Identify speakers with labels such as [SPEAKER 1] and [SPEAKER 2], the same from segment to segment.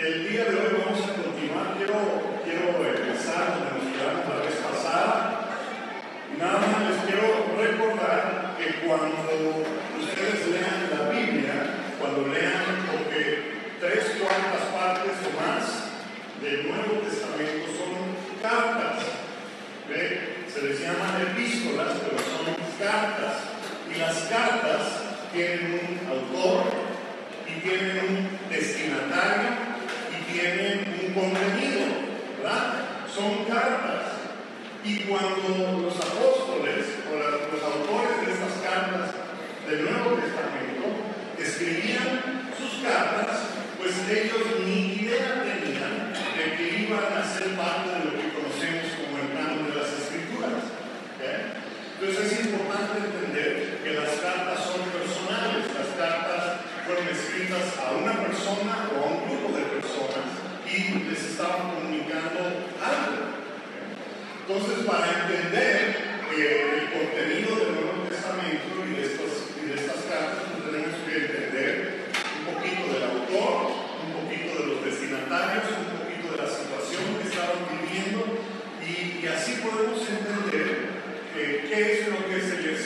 [SPEAKER 1] el día de hoy vamos a continuar. Quiero, quiero empezar donde nos quedamos la vez pasada. Nada más les quiero recordar que cuando ustedes lean la Biblia, cuando lean, porque tres cuartas partes o más del Nuevo Testamento son cartas. ¿Ve? Se les llama epístolas, pero son cartas. Y las cartas tienen un autor y tienen un destinatario tienen un contenido, ¿verdad? Son cartas. Y cuando los apóstoles o los autores de estas cartas del Nuevo Testamento escribían sus cartas, pues ellos ni idea tenían de que iban a ser parte de lo que conocemos como el canon de las escrituras. Entonces es importante entender que las cartas son personales, las cartas escritas a una persona o a un grupo de personas y les estaban comunicando algo. Entonces, para entender el contenido del Nuevo Testamento y de estas, y de estas cartas, pues tenemos que entender un poquito del autor, un poquito de los destinatarios, un poquito de la situación que estaban viviendo y, así podemos entender eh, qué es lo que se les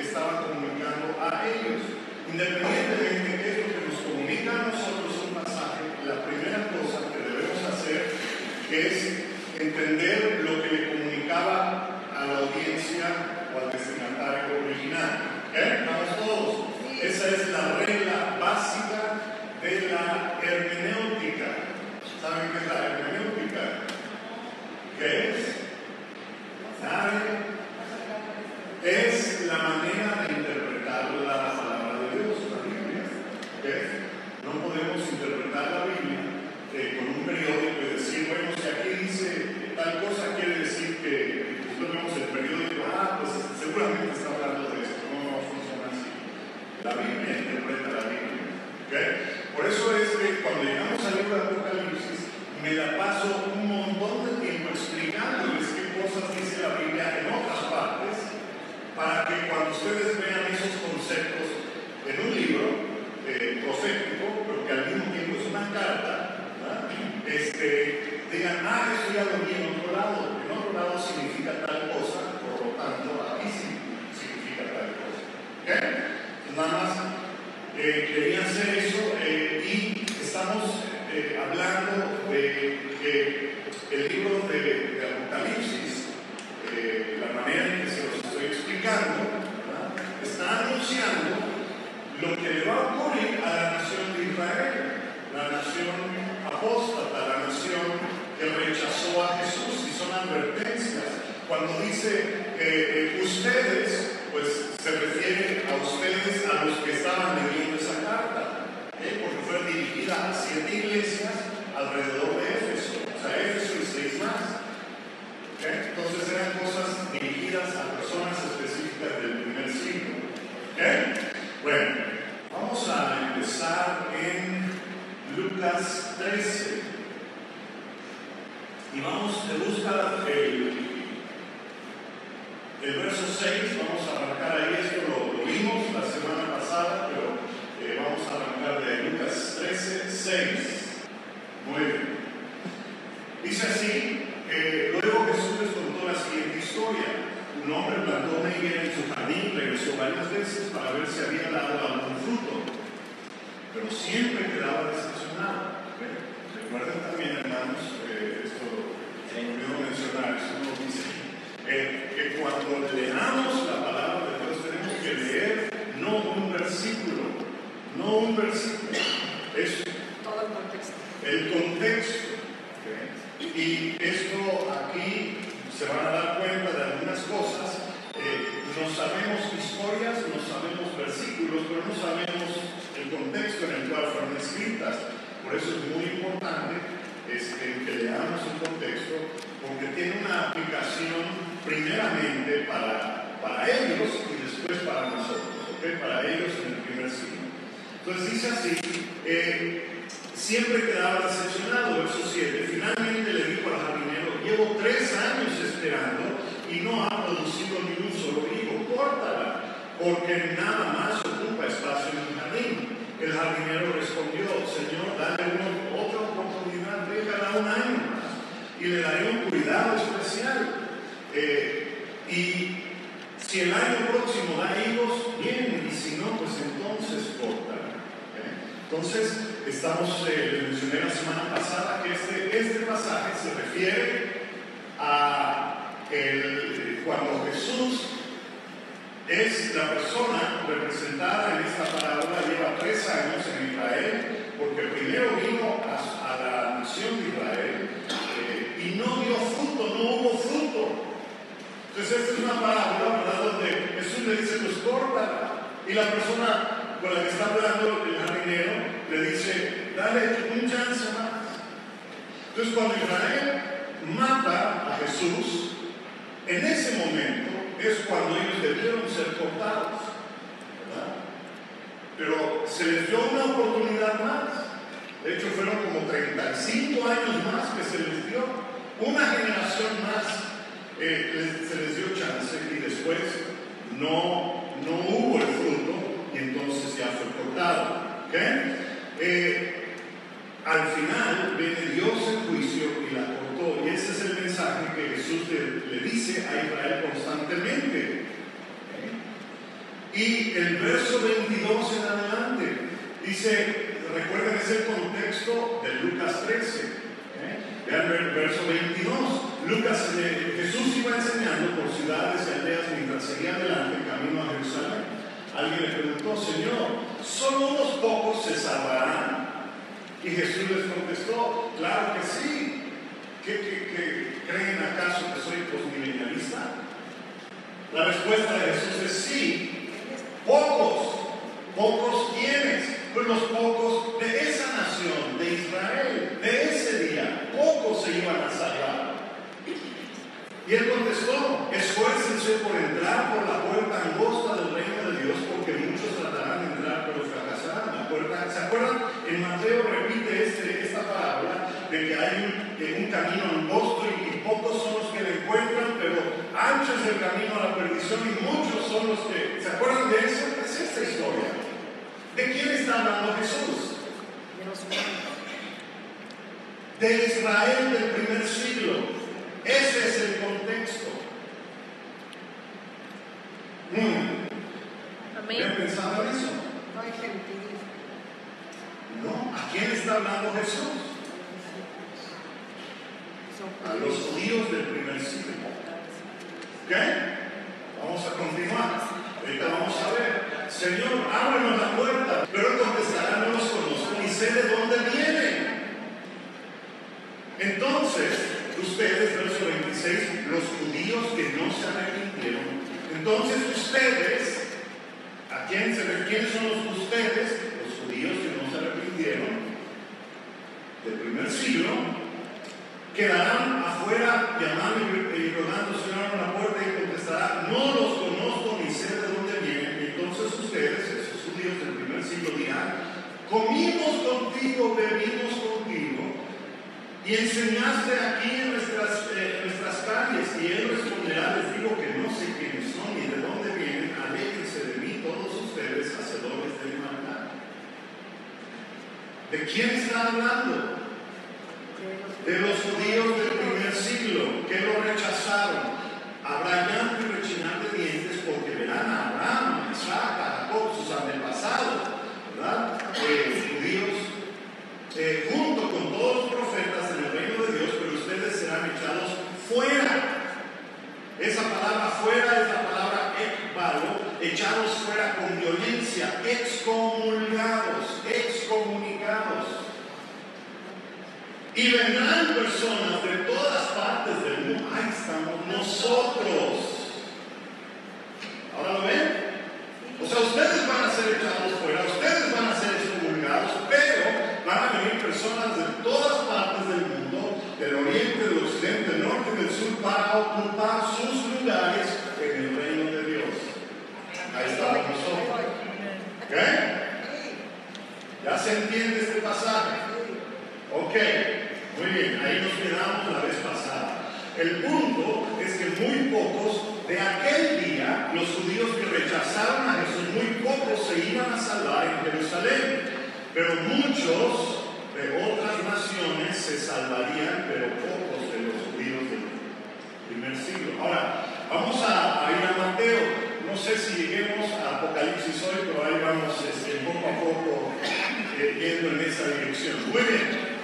[SPEAKER 1] estaba comunicando a ellos. Independientemente de qué es lo que nos comunica a nosotros un pasaje, la primera cosa que es entender lo que le comunicaba a la audiencia o al destinatario original. ¿Eh? ¿Vamos todos? Esa es la regla básica de la hermenéutica. ¿Saben qué es la hermenéutica? ¿Qué es? ¿Saben? Es la manera de interpretar la palabra de Dios, la Biblia. ¿Qué? No podemos interpretar la Biblia eh, con un periódico y decir, bueno, si aquí dice tal cosa, quiere decir que después vemos el periódico, ah, pues seguramente está hablando de esto, no, no funciona así. La Biblia interpreta la Biblia. Por eso es que cuando llegamos al libro de Apocalipsis, me la paso un montón de tiempo explicándoles qué cosas dice la Biblia en otras partes, para que cuando ustedes vean esos conceptos en un libro eh, profético, pero que al mismo tiempo es una carta, este, digan, ah, eso ya lo vi en otro lado. En otro lado significa tal cosa, por lo tanto, aquí sí significa tal cosa. ¿Ok? Nada más eh, quería hacer eso eh, y estamos eh, hablando de que el libro de, Apocalipsis, la manera en que se los estoy explicando, está anunciando lo que le va a ocurrir a la nación de Israel, la nación apóstata, la nación que rechazó a Jesús, y son advertencias. Cuando dice eh, ustedes, pues se refiere a ustedes, a los que estaban leyendo esa carta, ¿eh? porque fue dirigida a siete iglesias alrededor de Éfeso, o sea, Éfeso y seis más. Entonces eran cosas dirigidas a personas específicas del primer siglo. Bueno, vamos a empezar en Lucas 13. Y vamos de buscar el, el verso 6, vamos a arrancar ahí, esto lo, vimos la semana pasada, pero eh, vamos a arrancar de Lucas 13, 6. Muy bien. Dice así, luego Jesús les contó la siguiente historia. Un hombre plantó una en su jardín, regresó varias veces para ver si había dado algún fruto, pero siempre quedaba decepcionado Recuerden también, hermanos, eh, esto se me olvidó mencionar, eso nos dice eh, que cuando leamos la palabra de Dios tenemos que leer no un versículo, no un versículo, es
[SPEAKER 2] todo el contexto.
[SPEAKER 1] El contexto. Y esto aquí se van a dar cuenta de algunas cosas. Eh, no sabemos historias, no sabemos versículos, pero no sabemos el contexto en el cual fueron escritas. Por eso es muy importante este, que leamos el contexto, porque tiene una aplicación primeramente para, para ellos y después para nosotros, para ellos en el primer siglo. Entonces dice así, eh, siempre quedaba decepcionado, verso 7, finalmente le dijo al jardinero, llevo tres años esperando y no ha producido ni un solo hijo, córtala, porque nada más ocupa espacio en el jardín. El jardinero respondió, Señor, dale uno, otro y le daré un cuidado especial. Eh, y si el año próximo da higos, bien, y si no, pues entonces cortará. Entonces, estamos, eh, les mencioné la semana pasada que este, este pasaje se refiere a cuando Jesús es la persona representada en esta parábola, lleva tres años en Israel, porque primero vino a, la nación de Israel eh, y no dio fruto, no hubo fruto. Entonces esta es una parábola, ¿verdad? Donde Jesús le dice, pues córtala. Y la persona con la que está hablando el jardinero le dice, dale un chance más. Entonces cuando Israel mata a Jesús, en ese momento es cuando ellos debieron ser cortados. ¿verdad? Pero se les dio una oportunidad más. De hecho, fueron como 35 años más que se les dio. Una generación más eh, se les dio chance y después no, no hubo el fruto y entonces ya fue cortado. Eh, al final viene Dios juicio y la Y ese es el mensaje que Jesús le, dice a Israel constantemente. Y el verso 22 en adelante dice, recuerden ese contexto de Lucas 13. Vean el verso 22. Lucas, eh, Jesús iba enseñando por ciudades y aldeas mientras seguía adelante camino a Jerusalén. Alguien le preguntó, Señor, ¿solo unos pocos se salvarán? Y Jesús les contestó, claro que sí. ¿Qué, creen acaso que soy postmilenialista? La respuesta de Jesús es sí. Pocos. ¿Pocos quiénes? Pues los pocos de esa nación, de Israel, de ese día. Pocos se iban a salvar. Y él contestó, esfuércense por entrar por la puerta angosta del reino de Dios, porque muchos tratarán de entrar, pero fracasarán. ¿Se acuerdan? En Mateo repite este, esta parábola de que hay un, un camino angosto y, pocos son los que le encuentran, pero ancho es el camino a la perdición y muchos son los que... ¿Se acuerdan de eso? Es esta historia. ¿De quién está hablando Jesús? De Israel del primer siglo. Ese es el contexto. Mm. ¿Han pensado en eso?
[SPEAKER 2] No hay
[SPEAKER 1] No, ¿a quién está hablando Jesús? A los judíos del primer siglo. ¿Ok? Vamos a continuar. Ahorita vamos a ver. Señor, ábrenos la puerta. Pero contestará, no los conozco ni sé de dónde vienen. Entonces, ustedes, verso 26, los judíos que no se arrepintieron. Entonces ustedes, ¿a quién se ¿Quiénes son los ustedes? Los judíos que no se arrepintieron del primer siglo, quedarán afuera llamando y rodando, Señor, a la puerta y contestará, no los conozco ni sé de dónde vienen. Entonces ustedes, esos judíos del primer siglo, dirán, comimos contigo, bebimos contigo y enseñaste aquí en nuestras, eh, calles. Y él responderá, les digo que no sé quiénes son ni de dónde vienen, aléjense de mí todos ustedes, hacedores de maldad. ¿De quién está hablando? De los judíos del primer siglo, que lo rechazaron. Habrá llanto y rechinar de dientes porque verán a Abraham, a Isaac, a Jacob, sus antepasados, ¿verdad? Eh, judíos, eh, junto con todos los profetas en el reino de Dios, pero ustedes serán echados fuera. Esa palabra fuera es la palabra ekbalo, echados fuera con violencia, excomulgados, excomunicados. Y vendrán personas de todas partes del mundo. Ahí estamos nosotros. ¿Ahora lo ven? O sea, ustedes van a ser echados fuera, ustedes van a ser excomulgados, pero van a venir personas de todas partes del mundo, del oriente, del occidente, del norte y del sur, para ocupar sus lugares en el reino de Dios. Ahí estamos nosotros. ¿Ok? ¿Ya se entiende este pasaje? Ok, muy bien, ahí nos quedamos la vez pasada. El punto es que muy pocos de aquel día, los judíos que rechazaron a Jesús, muy pocos se iban a salvar en Jerusalén. Pero muchos de otras naciones se salvarían, pero pocos de los judíos del primer siglo. Ahora, vamos a, ir a Mateo. No sé si lleguemos a Apocalipsis hoy, pero ahí vamos este, poco a poco eh, yendo en esa dirección. Muy bien.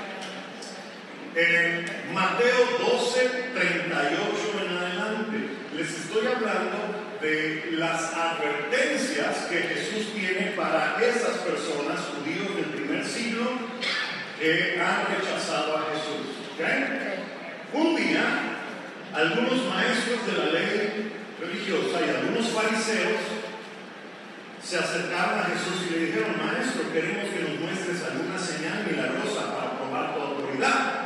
[SPEAKER 1] En Mateo 12, 38 en adelante, les estoy hablando de las advertencias que Jesús tiene para esas personas, judíos del primer siglo, que han rechazado a Jesús. Un día, algunos maestros de la ley religiosa y algunos fariseos se acercaron a Jesús y le dijeron, maestro, queremos que nos muestres alguna señal milagrosa para probar tu autoridad.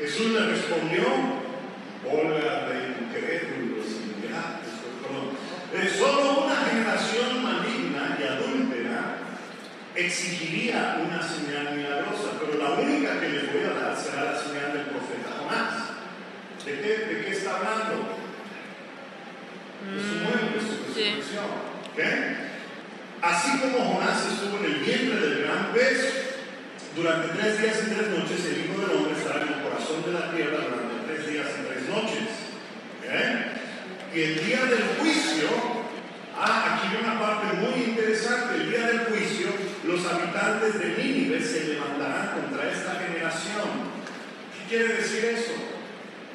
[SPEAKER 1] Jesús le respondió, hola de incrédulos eh, solo una generación maligna y adúltera exigiría una señal milagrosa, pero la única que les voy a dar será la señal del profeta Jonás. ¿De qué, de qué está hablando? De su muerte, de su resurrección. Así como Jonás estuvo en el vientre del gran pez, durante tres días y tres noches el Hijo del Hombre estará en el corazón de la tierra durante tres días y tres noches. Y el día del juicio, ah, aquí hay una parte muy interesante, el día del juicio, los habitantes de Nínive se levantarán contra esta generación. ¿Qué quiere decir eso?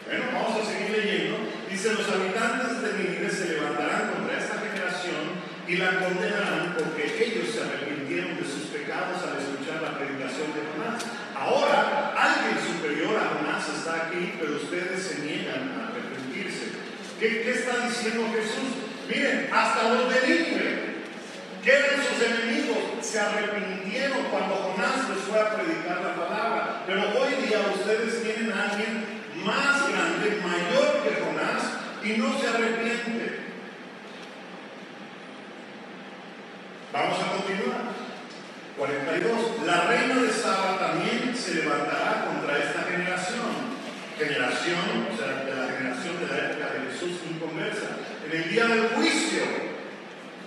[SPEAKER 1] Bueno, vamos a seguir leyendo. Dice, los habitantes de Nínive se levantarán contra esta generación y la condenarán porque ellos se arrepintieron de sus pecados al escuchar la predicación de Jonás. Ahora, alguien superior a Jonás está aquí, pero ustedes se niegan a ¿Qué, está diciendo Jesús? Miren, hasta los de Nínive, que eran sus enemigos, se arrepintieron cuando Jonás les fue a predicar la palabra. Pero hoy día ustedes tienen a alguien más grande, mayor que Jonás, y no se arrepiente. Vamos a. 42. La reina de Saba también se levantará contra esta generación generación, o sea, de la generación de la época de Jesús inconversa, en el día del juicio.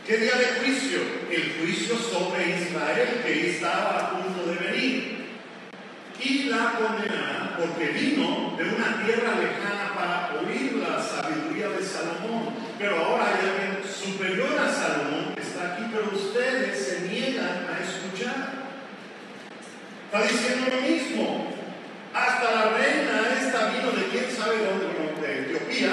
[SPEAKER 1] ¿Qué día de juicio? El juicio sobre Israel que estaba a punto de venir. Y la condenarán porque vino de una tierra lejana para oír la sabiduría de Salomón. Pero ahora hay alguien superior a Salomón que está aquí, pero ustedes se niegan a escuchar. Está diciendo lo mismo. Hasta la reina esta vino de quién sabe dónde, de Etiopía,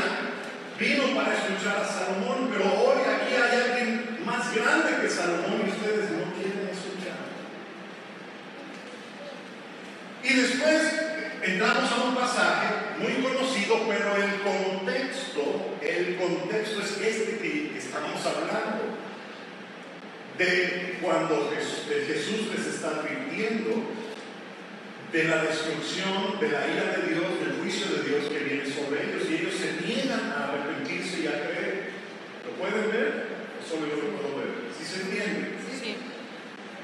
[SPEAKER 1] vino para escuchar a Salomón, pero hoy aquí hay alguien más grande que Salomón y ustedes no quieren escuchar. Y después entramos a un pasaje muy conocido, pero el contexto, el contexto es este que estamos hablando. De cuando Jesús les está advirtiendo de la destrucción, de la ira de Dios, del juicio de Dios que viene sobre ellos y ellos se niegan a arrepentirse y a creer. ¿Lo pueden ver? Solo yo lo puedo ver. ¿Sí se entiende? Sí, sí.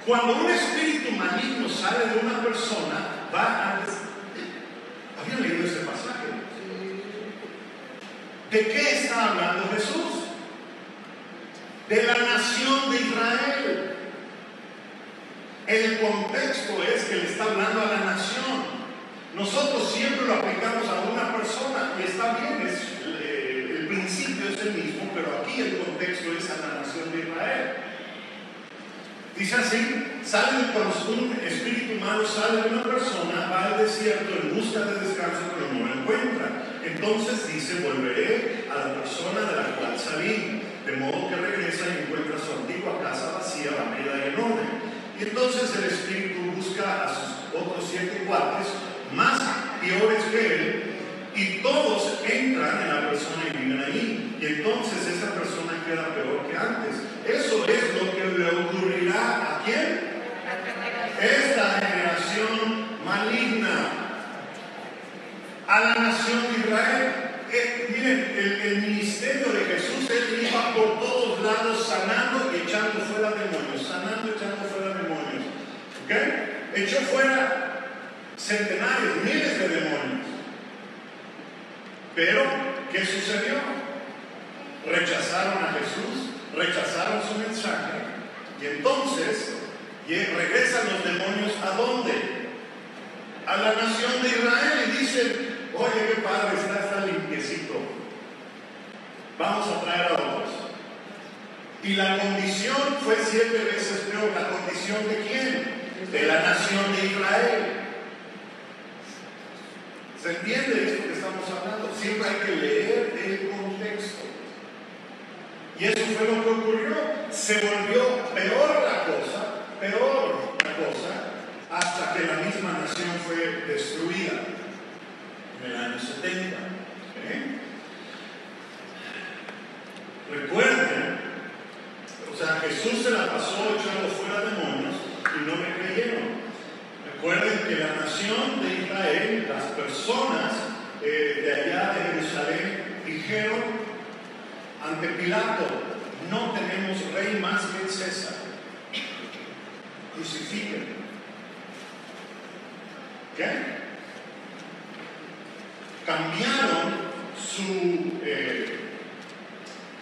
[SPEAKER 1] Cuando un espíritu maligno sale de una persona, va a... ¿Habían leído ese pasaje? ¿De qué está hablando Jesús? De la nación de Israel. El contexto es que le está hablando a la nación. Nosotros siempre lo aplicamos a una persona y está bien, eh, el principio es el mismo, pero aquí el contexto es a la nación de Israel. Dice así, sale un espíritu malo, sale de una persona, va al desierto en busca de descanso, pero no lo encuentra. Entonces dice, volveré a la persona de la cual salí, de modo que regresa y encuentra su antigua casa vacía, barrida y en orden. Y entonces el espíritu busca a sus otros siete cuates, más peores que él, y todos entran en la persona y viven allí. Y entonces esa persona queda peor que antes. Eso es lo que le ocurrirá a quién? Esta generación maligna. A la nación de Israel. Miren, el, ministerio de Jesús, él iba por todos lados sanando y echando fuera demonios, sanando y echando fuera demonios. Echó fuera centenares, miles de demonios. Pero, ¿qué sucedió? Rechazaron a Jesús, rechazaron su mensaje, y entonces regresan los demonios a dónde? a la nación de Israel y dicen, oye, qué padre está, está limpiecito. Vamos a traer a otros. Y la condición fue siete veces peor. ¿La condición de quién? De la nación de Israel. ¿Se entiende esto que estamos hablando? Siempre hay que leer el contexto. Y eso fue lo que ocurrió. Se volvió peor la cosa, peor la cosa, hasta que la misma nación fue destruida en el año 70. ¿eh? Recuerden, o sea, Jesús se la pasó echando fuera demonios y no me creyeron. Recuerden que la nación de Israel, las personas eh, de allá de Jerusalén, dijeron ante Pilato, no tenemos rey más que César. Crucifiquen. ¿Qué? Cambiaron su, eh,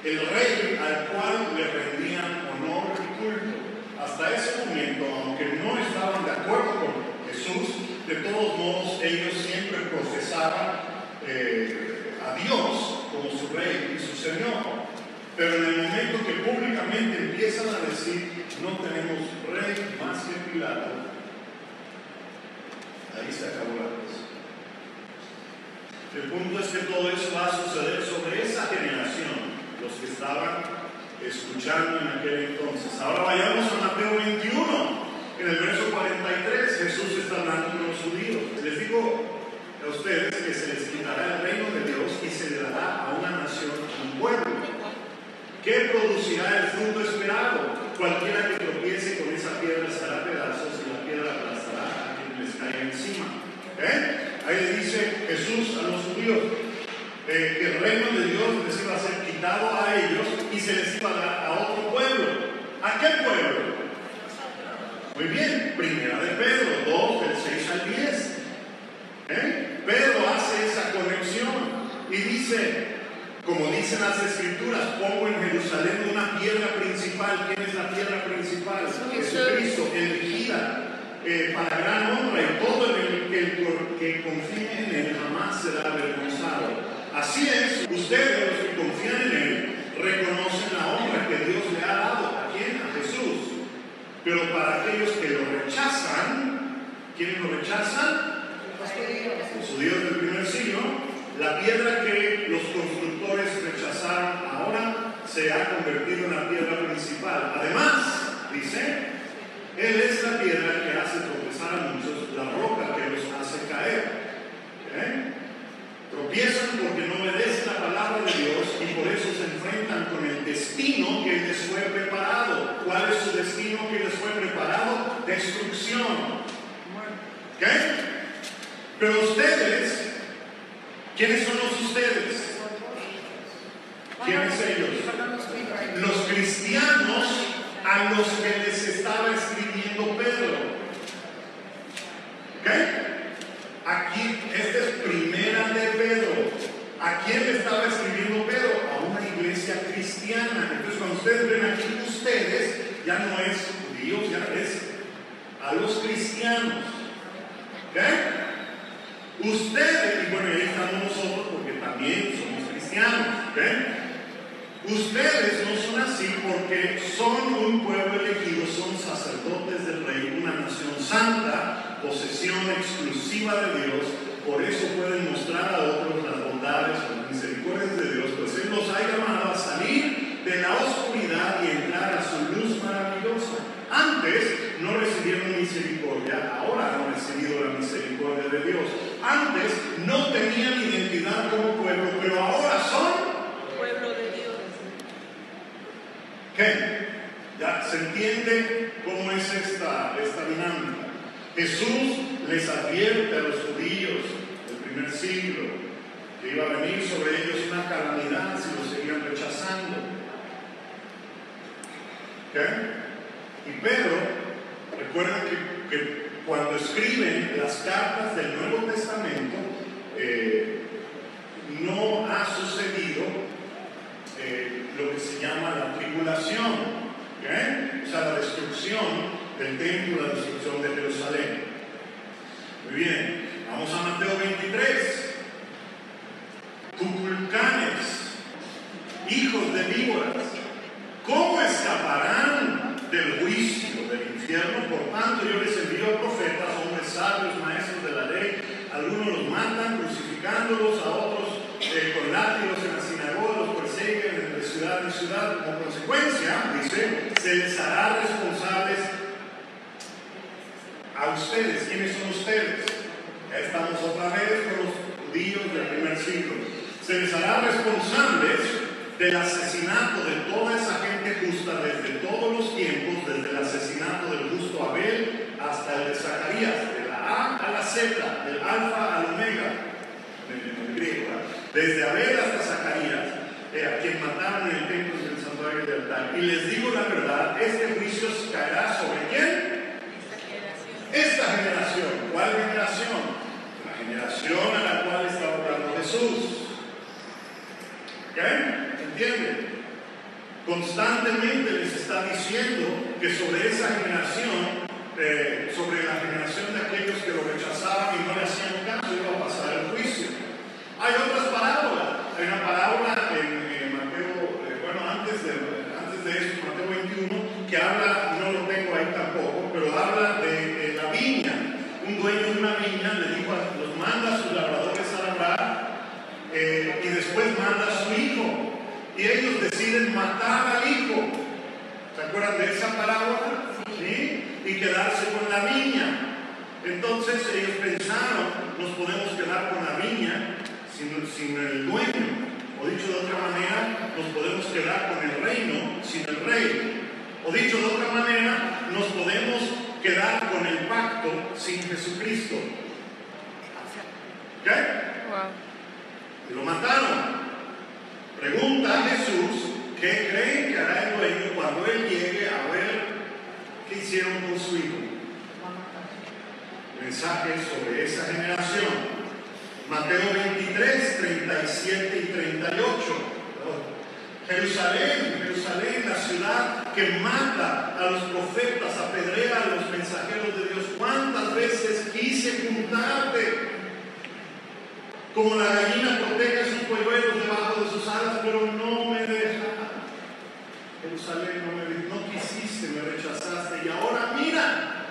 [SPEAKER 1] el rey al cual le rendían honor y culto. Hasta ese momento, aunque no estaban de acuerdo con Jesús, de todos modos ellos siempre profesaban eh, a Dios como su rey y su señor. Pero en el momento que públicamente empiezan a decir, no tenemos rey más que Pilato, ahí se acabó la cosa. El punto es que todo eso va a suceder sobre esa generación, los que estaban escuchando en aquel entonces. Ahora vayamos a Mateo 21. En el verso 43 Jesús está hablando con los judíos. Les digo a ustedes que se les quitará el reino de Dios y se le dará a una nación, un pueblo. ¿Qué producirá el fruto esperado? Cualquiera que tropiece con esa piedra será pedazos y la piedra aplastará a quien les caiga encima. ¿Eh? Ahí le dice Jesús a los judíos, eh, que el reino de Dios les iba a ser quitado a ellos y se les iba a dar a otro pueblo. ¿A qué pueblo? Muy bien, primera de Pedro, 2, del 6 al 10. ¿Eh? Pedro hace esa conexión y dice, como dicen las escrituras, pongo en Jerusalén una piedra principal. ¿Quién es la piedra principal? Jesucristo, elegida eh, para gran honra y todo el que, que confíe en él jamás será avergonzado. Así es, ustedes los que confían en Él reconocen la honra que Dios le ha dado. ¿A quién? A Jesús. Pero para aquellos que lo rechazan, ¿quiénes lo rechazan? Los judíos del primer siglo. La piedra que los constructores rechazaron ahora se ha convertido en la piedra principal. Además, dice, Él es la piedra que hace tropezar a muchos, la roca que los hace caer. ¿Eh? Tropiezan porque no obedecen la palabra de Dios y por eso se enfrentan con el destino que les fue preparado. ¿Cuál es su destino que les fue preparado? Destrucción. ¿Qué? Pero ustedes, ¿quiénes son los ustedes? ¿Quiénes ellos? Los cristianos a los que les estaba escribiendo Pedro. ¿Ok? Aquí, esta es primera de Pedro. ¿A quién le estaba escribiendo Pedro? A una iglesia cristiana. Entonces, cuando ustedes ven aquí ustedes, ya no es judíos, ya es a los cristianos. ¿Ok? Ustedes, y bueno, ahí estamos nosotros porque también somos cristianos. ¿Ok? Ustedes no son así porque son un pueblo elegido, son sacerdotes del rey, una nación santa, posesión exclusiva de Dios. Por eso pueden mostrar a otros las bondades o las misericordias de Dios, pues Él los ha llamado a salir de la oscuridad y entrar a su luz maravillosa. Antes no recibieron misericordia, ahora han recibido la misericordia de Dios. Antes no tenían identidad como pueblo, pero ahora son
[SPEAKER 2] pueblo de Dios.
[SPEAKER 1] ¿Qué? ¿Ya se entiende cómo es esta, esta dinámica? Jesús les advierte a los judíos del primer siglo que iba a venir sobre ellos una calamidad si los seguían rechazando. ¿Qué? Y Pedro, recuerden que, que cuando escriben las cartas del Nuevo Testamento, eh, no ha sucedido eh, lo que se llama la tribulación, ¿ok? o sea, la destrucción del templo, la destrucción de Jerusalén. Muy bien, vamos a Mateo 23. Cuculcanes, hijos de víboras, ¿cómo escaparán del juicio del infierno? Por tanto, yo les envío a profetas, hombres sabios, maestros de la ley. Algunos los matan crucificándolos, a otros eh, con látigos en la sinagoga, los persiguen de ciudad en ciudad. Como consecuencia, dice, se les hará responsable a ustedes. ¿Quiénes son ustedes? Estamos otra vez con los judíos del primer siglo. Se les hará responsables del asesinato de toda esa gente justa desde todos los tiempos, desde el asesinato del justo Abel hasta el de Zacarías, de la A a la Z, del alfa al omega, en griego, desde Abel hasta Zacarías, eh, a quien mataron en el templo del santuario del altar. Y les digo la verdad, este juicio caerá sobre quién? Esta generación. ¿Cuál generación? La generación a la cual está hablando Jesús. ¿Ok? ¿Entienden? Constantemente les está diciendo que sobre esa generación, eh, sobre la generación de aquellos que lo rechazaban y no le hacían caso, iba a pasar el juicio. Hay otras parábolas. Hay una parábola en, Mateo, eh, bueno, antes de, antes de eso, Mateo 21, que habla, no lo tengo ahí tampoco, pero habla de, la viña. Dueño de una viña le dijo, los manda a sus labradores a labrar eh, y después manda a su hijo. Y ellos deciden matar al hijo. ¿Se acuerdan de esa parábola? ¿Sí? Y quedarse con la viña. Entonces ellos pensaron, nos podemos quedar con la viña sin, sin el dueño. O dicho de otra manera, nos podemos quedar con el reino sin el rey. O dicho de otra manera, nos podemos quedar con el pacto sin Jesucristo. ¿Ok? Y lo mataron. Pregunta a Jesús, ¿qué creen que hará el dueño cuando él llegue a ver qué hicieron con su hijo? Mensaje sobre esa generación. Mateo 23, 37 y 38. Jerusalén, Jerusalén, la ciudad que mata a los profetas, apedrea a los mensajeros de Dios. ¿Cuántas veces quise juntarte? Como la gallina protege a sus polluelos debajo de sus alas, pero no me deja. Jerusalén, no me no quisiste, me rechazaste. Y ahora mira,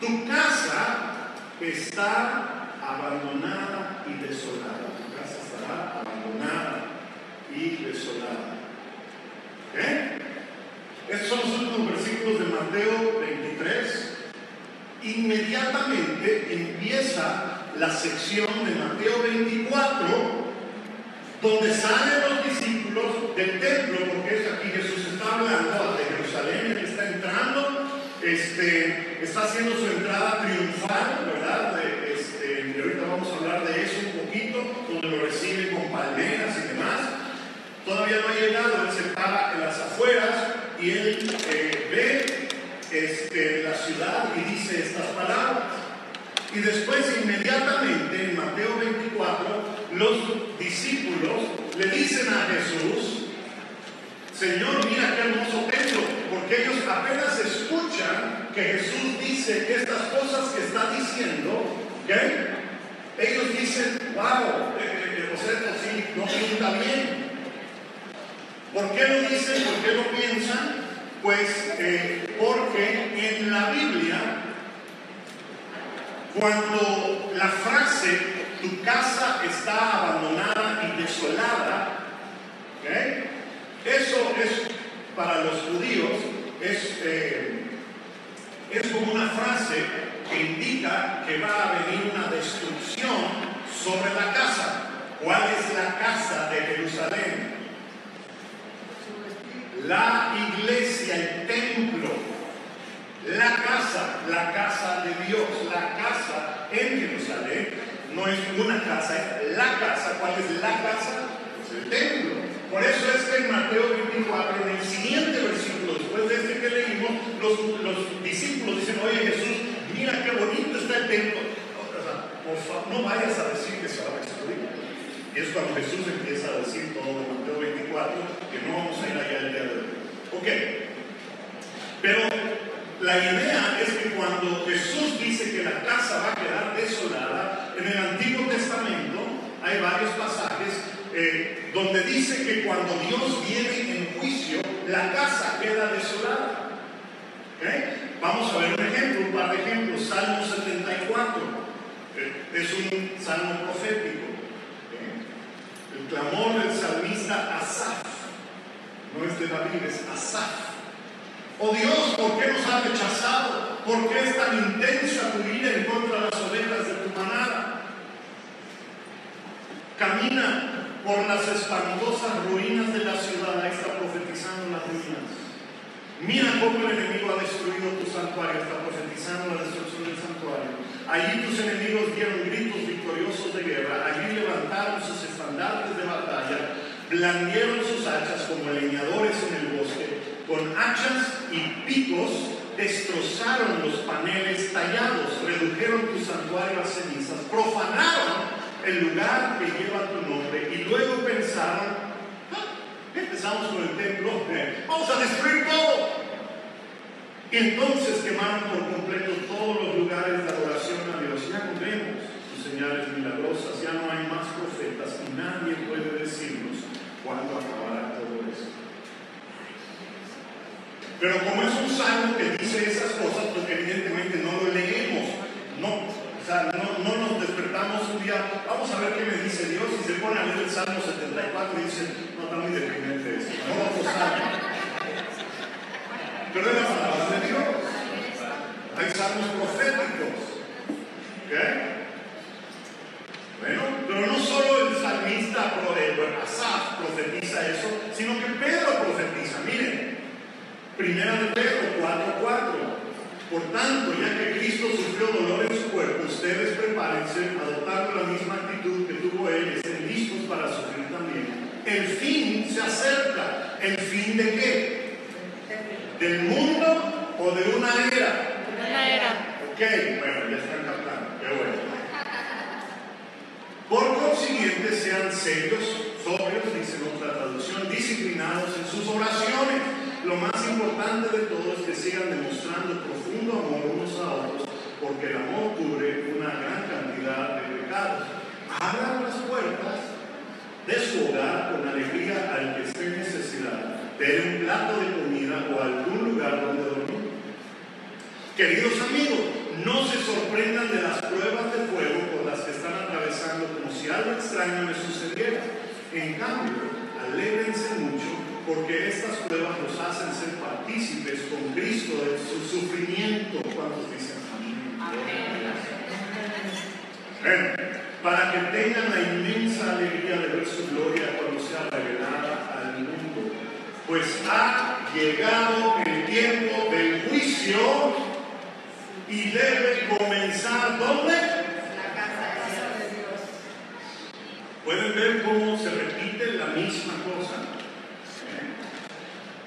[SPEAKER 1] tu casa está abandonada y desolada. Tu casa estará abandonada y desolada. ¿Eh? Estos son los últimos versículos de Mateo 23. Inmediatamente empieza la sección de Mateo 24, donde salen los discípulos del templo, porque es aquí Jesús está hablando de Jerusalén, él está entrando, este, está haciendo su entrada triunfal, ¿verdad? este, y ahorita vamos a hablar de eso un poquito, donde lo recibe con palmeras. Todavía no ha llegado, él se para en las afueras y él eh, ve este, la ciudad y dice estas palabras. Y después inmediatamente en Mateo 24 los discípulos le dicen a Jesús, Señor, mira qué hermoso templo, porque ellos apenas escuchan que Jesús dice estas cosas que está diciendo, ellos dicen, wow, eh, eh, sea, sí, no pinta bien. ¿Por qué lo dicen? ¿Por qué lo piensan? Pues eh, porque en la Biblia, cuando la frase tu casa está abandonada y desolada, eso es para los judíos, es, eh, es como una frase que indica que va a venir una destrucción sobre la casa. ¿Cuál es la casa de Jerusalén? La iglesia, el templo, la casa, la casa de Dios, la casa en Jerusalén, no es una casa, es la casa. ¿Cuál es la casa? Es el templo. Por eso es que en Mateo 24, en el siguiente versículo, después de este que leímos, los, los discípulos dicen, oye Jesús, mira qué bonito está el templo. por favor, no vayas a decir que se va a destruir. Y es cuando Jesús empieza a decir todo en Mateo 24 no vamos a ir allá el día de hoy. Ok. Pero la idea es que cuando Jesús dice que la casa va a quedar desolada, en el Antiguo Testamento hay varios pasajes eh, donde dice que cuando Dios viene en juicio, la casa queda desolada. ¿Okay? Vamos a ver un ejemplo, un par de ejemplos. Salmo 74. Eh, es es un salmo profético. El clamor del salmista Asaf, no es de David, es Asaf. Oh Dios, ¿por qué nos has rechazado? ¿Por qué es tan intensa tu ira en contra de las ovejas de tu manada? Camina por las espantosas ruinas de la ciudad, ahí está profetizando las ruinas. Mira cómo el enemigo ha destruido tu santuario, está profetizando la destrucción del santuario. Allí tus enemigos dieron gritos victoriosos de guerra, allí levantaron sus estandartes de batalla, blandieron sus hachas como leñadores en el bosque, con hachas y picos destrozaron los paneles tallados, redujeron tu santuario a cenizas, profanaron el lugar que lleva tu nombre y luego pensaron, ah, empezamos con el templo, vamos a destruir todo. Y entonces quemaron por completo todos los lugares de adoración a Dios. Ya no sus señales milagrosas, ya no hay más profetas y nadie puede decirnos cuándo acabará todo esto. Pero como es un salmo que dice esas cosas, pues evidentemente no lo leemos. No, o sea, no, no, nos despertamos un día, vamos a ver qué me dice Dios, y se pone a leer el Salmo 74 y dice, no, está muy deprimente eso, no vamos a Pero es la palabra de Dios. Hay salmos proféticos. ¿Ok? Bueno, pero no solo el salmista, Asaf profetiza eso, sino que Pedro profetiza. Miren, Primera de Pedro 4:4. Por tanto, ya que Cristo sufrió dolor en su cuerpo, ustedes prepárense, adoptando la misma actitud que tuvo Él, estén listos para sufrir también. El fin se acerca. ¿El fin de qué? ¿Del mundo o de una era?
[SPEAKER 2] Una era.
[SPEAKER 1] Ok, bueno, ya están captando. Qué bueno. Por consiguiente, sean serios, sobrios, dice nuestra traducción, disciplinados en sus oraciones. Lo más importante de todo es que sigan demostrando profundo amor unos a otros, porque el amor cubre una gran cantidad de pecados. Abran las puertas de su hogar con alegría al que esté en necesidad. Den un plato de comida o algún lugar donde dormir. Queridos amigos, no se sorprendan de las pruebas de fuego que están atravesando como si algo extraño les sucediera. En cambio, alégrense mucho porque estas pruebas los hacen ser partícipes con Cristo de su sufrimiento. ¿Cuántos dicen amén? para que tengan la inmensa alegría de ver su gloria cuando sea revelada al mundo. Pues ha llegado el tiempo del juicio y debe comenzar ¿dónde?
[SPEAKER 2] La casa de Dios.
[SPEAKER 1] ¿Pueden ver cómo se repite la misma cosa?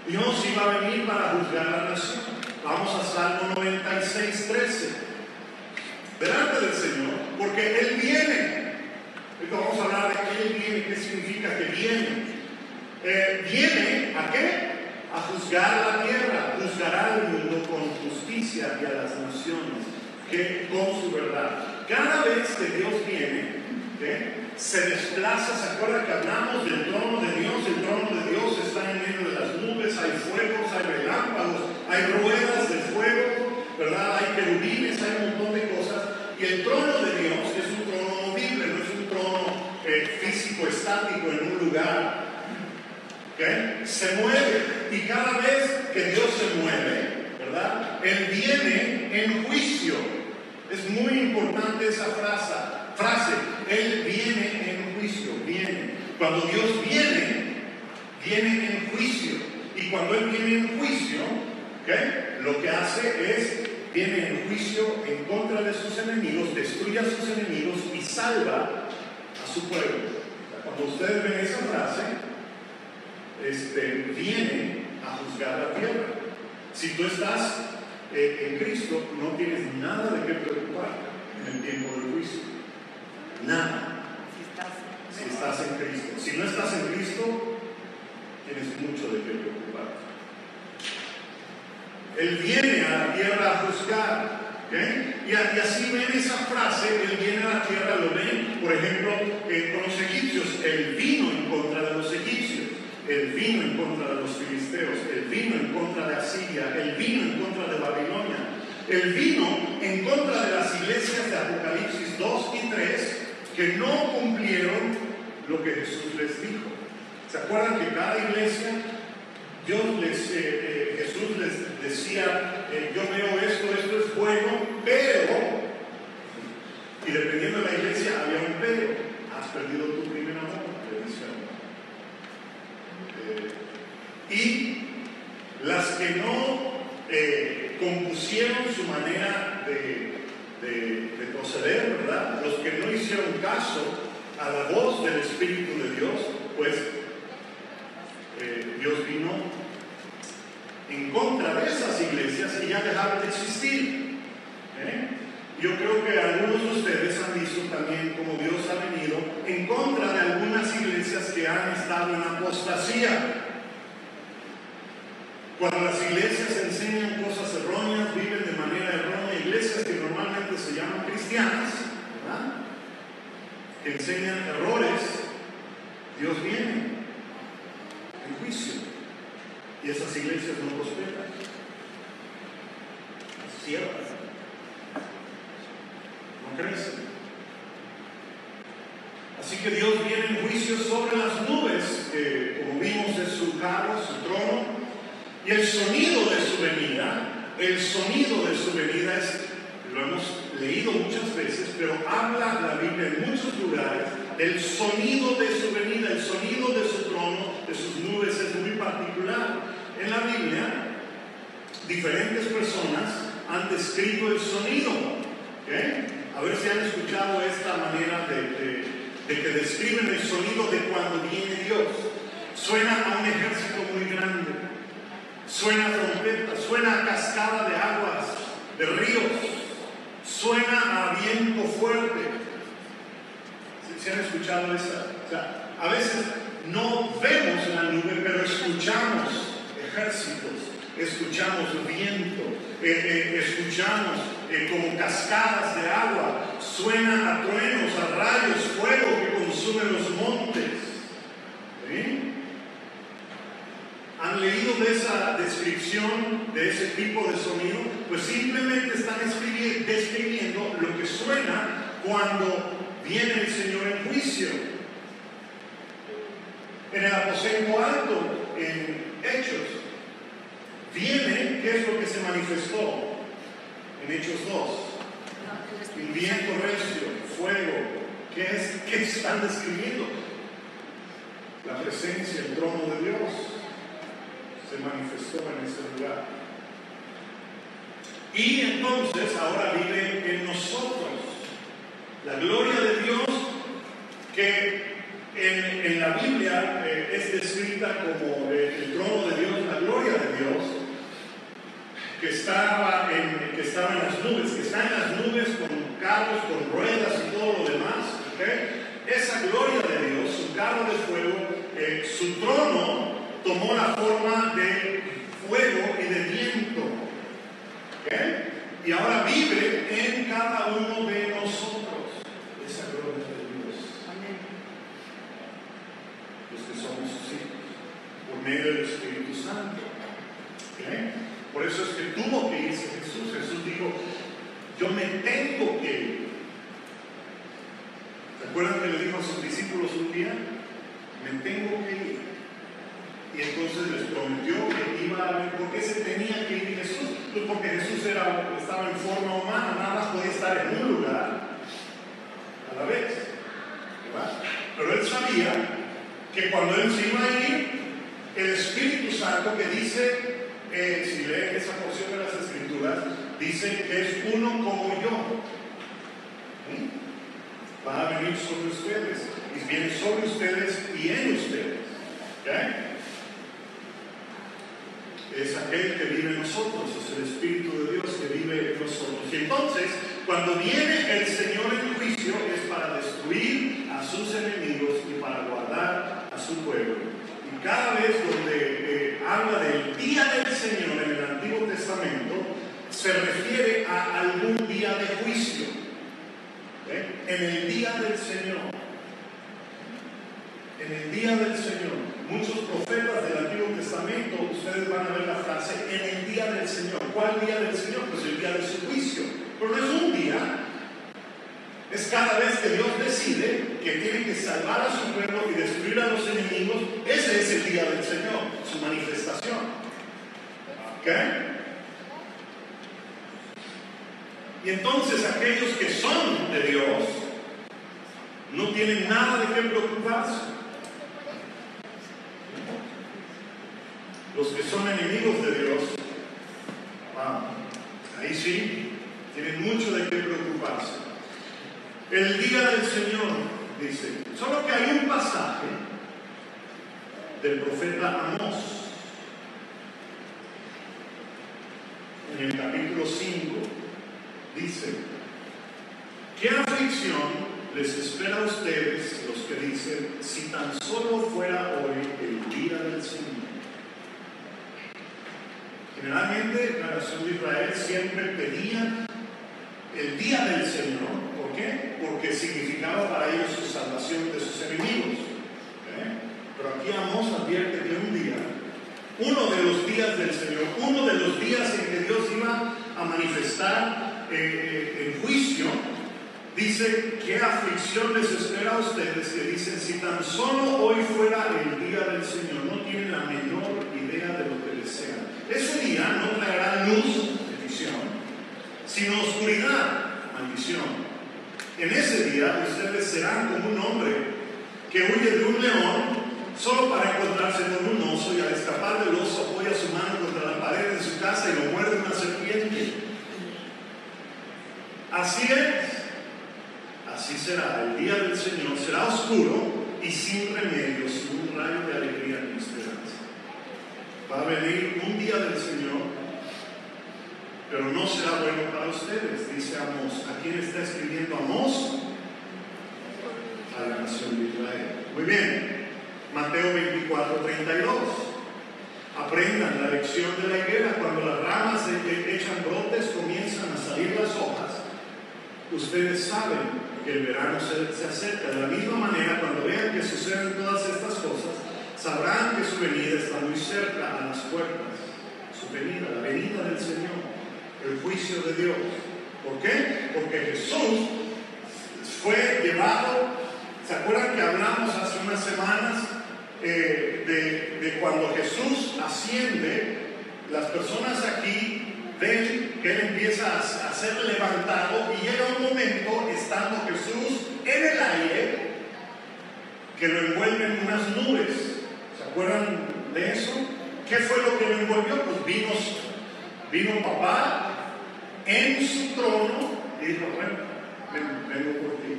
[SPEAKER 1] Dios iba a venir para juzgar la nación. Vamos a Salmo 96, 13. Delante del Señor, porque Él viene. Vamos a hablar de que Él viene, qué significa que viene. Eh, viene a qué? A juzgar la tierra, juzgará al mundo con justicia y a las naciones que, con su verdad. Cada vez que Dios viene, se desplaza, ¿se acuerda que hablamos del trono de Dios? El trono de Dios está en medio de las nubes, hay fuegos, hay relámpagos, hay ruedas de fuego, ¿verdad? Hay querubines, hay un montón de cosas. Y el trono de Dios es un trono movible, no es un trono eh, físico estático en un lugar. Se mueve y cada vez que Dios se mueve, ¿verdad? Él viene en juicio. Es muy importante esa frase. Frase. Él viene en juicio, viene. Cuando Dios viene, viene en juicio. Y cuando Él viene en juicio, lo que hace es, viene en juicio en contra de sus enemigos, destruye a sus enemigos y salva a su pueblo. Cuando ustedes ven esa frase, este, viene a juzgar la tierra. Si tú estás eh, en Cristo, no tienes nada de qué preocuparte en el tiempo del juicio. Nada. Si estás en Cristo. Si no estás en Cristo, tienes mucho de qué preocuparte. Él viene a la tierra a juzgar. Y, así ven esa frase, Él viene a la tierra, lo ven, por ejemplo, eh, con los egipcios, Él vino en contra de los egipcios, Él vino en contra de los filisteos, Él vino en contra de Asiria, Él vino en contra de Babilonia, Él vino en contra de las iglesias de Apocalipsis 2 y 3 que no cumplieron lo que Jesús les dijo. ¿Se acuerdan que cada iglesia, eh, eh, Jesús les decía, eh, yo veo esto, esto es bueno, pero, y dependiendo de la iglesia había un pero, has perdido tu primer amor, le y las que no compusieron su manera de, proceder, ¿verdad? Los que no hicieron caso a la voz del Espíritu de Dios, pues eh, Dios vino en contra de esas iglesias y ya dejaron de existir. ¿eh? Yo creo que algunos de ustedes han visto también cómo Dios ha venido en contra de algunas iglesias que han estado en apostasía. Cuando las iglesias enseñan cosas erróneas, viven de manera errónea, iglesias que normalmente se llaman cristianas, que enseñan errores, Dios viene en juicio. Y esas iglesias no prosperan. Cierran. No crecen. Así que Dios viene en juicio sobre las nubes, que como vimos es su carro, su trono, y el sonido de su venida, el sonido de su venida es, lo hemos leído muchas veces, pero habla la Biblia en muchos lugares del sonido de su venida, el sonido de su trono, de sus nubes es muy particular. En la Biblia, diferentes personas han descrito el sonido. A ver si han escuchado esta manera de, de que describen el sonido de cuando viene Dios. Suena a un ejército muy grande Suena trompeta, suena cascada de aguas, de ríos, suena a viento fuerte. ¿Se, han escuchado esa? a veces no vemos la nube, pero escuchamos ejércitos, escuchamos viento, eh, eh, escuchamos eh, como cascadas de agua, suena a truenos, a rayos, fuego que consumen los montes. ¿Sí? Han leído de esa descripción, de ese tipo de sonido, pues simplemente están describiendo lo que suena cuando viene el Señor en juicio. En el aposento alto, en Hechos, viene, ¿qué es lo que se manifestó? En Hechos 2. El viento recio, fuego, ¿qué es? ¿Qué están describiendo? La presencia, el trono manifestó en ese lugar. Y entonces ahora vive en nosotros la gloria de Dios que en, la Biblia eh, es descrita como el trono de Dios, la gloria de Dios, que estaba, en, que estaba en las nubes, que está en las nubes con carros, con ruedas y todo lo demás. Esa gloria de Dios, su carro de fuego, eh, su trono tomó la forma de fuego y de viento. Y ahora vive en cada uno de nosotros esa gloria de Dios. Los que somos sus hijos, por medio del Espíritu Santo. Por eso es que tuvo que irse Jesús. Jesús dijo, yo me tengo que ir. ¿Se acuerdan que le dijo a sus discípulos un día? Me tengo que ir. Y entonces les prometió que iba a ver por qué se tenía que ir Jesús. Pues porque Jesús era, estaba en forma humana, nada más podía estar en un lugar a la vez. Pero él sabía que cuando él se iba a ir, el Espíritu Santo que dice, eh, si leen esa porción de las Escrituras, dice que es uno como yo. ¿Mm? Va a venir sobre ustedes y viene sobre ustedes y en ustedes. ¿Okay? Es aquel que vive en nosotros, es el Espíritu de Dios que vive en nosotros. Y entonces, cuando viene el Señor en juicio, es para destruir a sus enemigos y para guardar a su pueblo. Y cada vez donde eh, habla del día del Señor en el Antiguo Testamento, se refiere a algún día de juicio. ¿Eh? En el día del Señor. En el día del Señor muchos profetas del Antiguo Testamento, ustedes van a ver la frase, en el día del Señor. ¿Cuál día del Señor? Pues el día de su juicio. Pero no es un día, es cada vez que Dios decide que tiene que salvar a su pueblo y destruir a los enemigos, ese es el día del Señor, su manifestación. ¿Ok? Y entonces aquellos que son de Dios no tienen nada de qué preocuparse. Los que son enemigos de Dios, ahí sí, tienen mucho de qué preocuparse. El día del Señor, dice, solo que hay un pasaje del profeta Amós, en el capítulo 5, dice, ¿qué aflicción les espera a ustedes los que dicen, si tan solo fuera hoy el día del Señor? Generalmente la nación de Israel siempre pedía el día del Señor. ¿Por qué? Porque significaba para ellos su salvación de sus enemigos. Pero aquí Amos advierte que un día, uno de los días del Señor, uno de los días en que Dios iba a manifestar eh, eh, en juicio, dice, ¿qué aflicción les espera a ustedes que dicen, si tan solo hoy fuera el día del Señor, no tienen la menor idea de lo que desean? Ese día no traerá luz, bendición, sino oscuridad, maldición. En ese día ustedes serán como un hombre que huye de un león solo para encontrarse con un oso y al escapar del oso apoya su mano contra la pared de su casa y lo muerde una serpiente. Así es, así será, el día del Señor será oscuro y sin remedio, sin un rayo de alegría ni esperanza. Va a venir un día del Señor pero no será bueno para ustedes, dice Amos. ¿A quién está escribiendo Amos? A la nación de Israel. Muy bien, Mateo 24, 32. Aprendan la lección de la higuera. Cuando las ramas echan brotes, comienzan a salir las hojas. Ustedes saben el verano se, acerca. De la misma manera, cuando vean que suceden todas estas cosas, sabrán que su venida está muy cerca a las puertas. Su venida, la venida del Señor el juicio de Dios. ¿Por qué? Porque Jesús fue llevado, ¿se acuerdan que hablamos hace unas semanas eh, de cuando Jesús asciende? Las personas aquí ven que Él empieza a, ser levantado y llega un momento, estando Jesús en el aire, que lo envuelven unas nubes. ¿Se acuerdan de eso? ¿Qué fue lo que lo envolvió? Pues vino, vino papá en su trono y dijo, bueno, vengo por ti.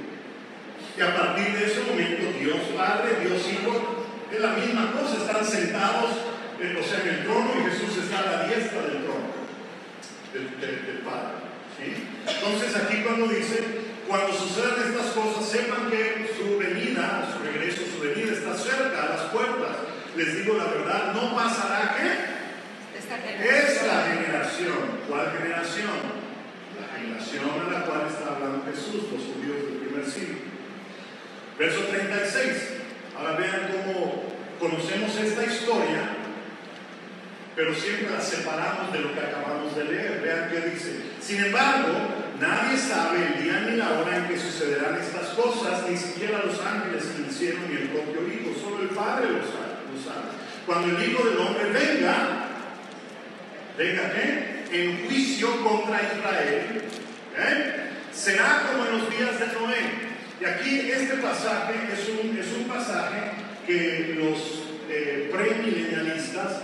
[SPEAKER 1] Y a partir de ese momento, Dios Padre, Dios Hijo, es la misma cosa, están sentados, eh, en el trono y Jesús está a la diestra del trono, del, Padre. Entonces aquí cuando dice, cuando sucedan estas cosas, sepan que su venida, su regreso, su venida está cerca, a las puertas. Les digo la verdad, no pasará que esta generación. ¿Cuál generación? generación a la cual está hablando Jesús, los judíos del primer siglo. Verso 36. Ahora vean cómo conocemos esta historia, pero siempre la separamos de lo que acabamos de leer. Vean qué dice. Sin embargo, nadie sabe el día ni la hora en que sucederán estas cosas, ni siquiera los ángeles que hicieron ni el propio Hijo, solo el Padre lo sabe. Cuando el Hijo del Hombre venga, venga qué? en juicio contra Israel, ¿eh? será como en los días de Noé. Y aquí este pasaje es un, es un pasaje que los eh, premilenialistas,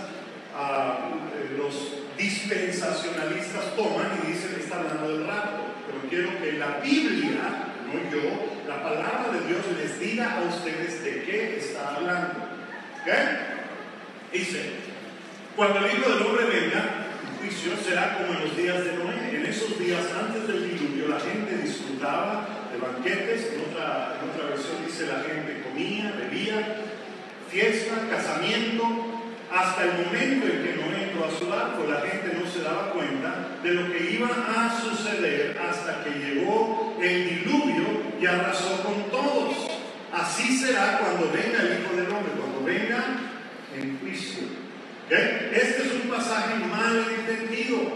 [SPEAKER 1] eh, los dispensacionalistas toman y dicen está hablando del rapto. Pero quiero que la Biblia, no yo, la palabra de Dios les diga a ustedes de qué está hablando. Dice, cuando el Hijo del Hombre venga, será como en los días de Noé. En esos días antes del diluvio la gente disfrutaba de banquetes, en otra, en otra versión dice la gente comía, bebía, fiesta, casamiento, hasta el momento en que Noé entró a su barco, la gente no se daba cuenta de lo que iba a suceder hasta que llegó el diluvio y arrasó con todos. Así será cuando venga el Hijo del Hombre, cuando venga en juicio. Este es un pasaje mal entendido.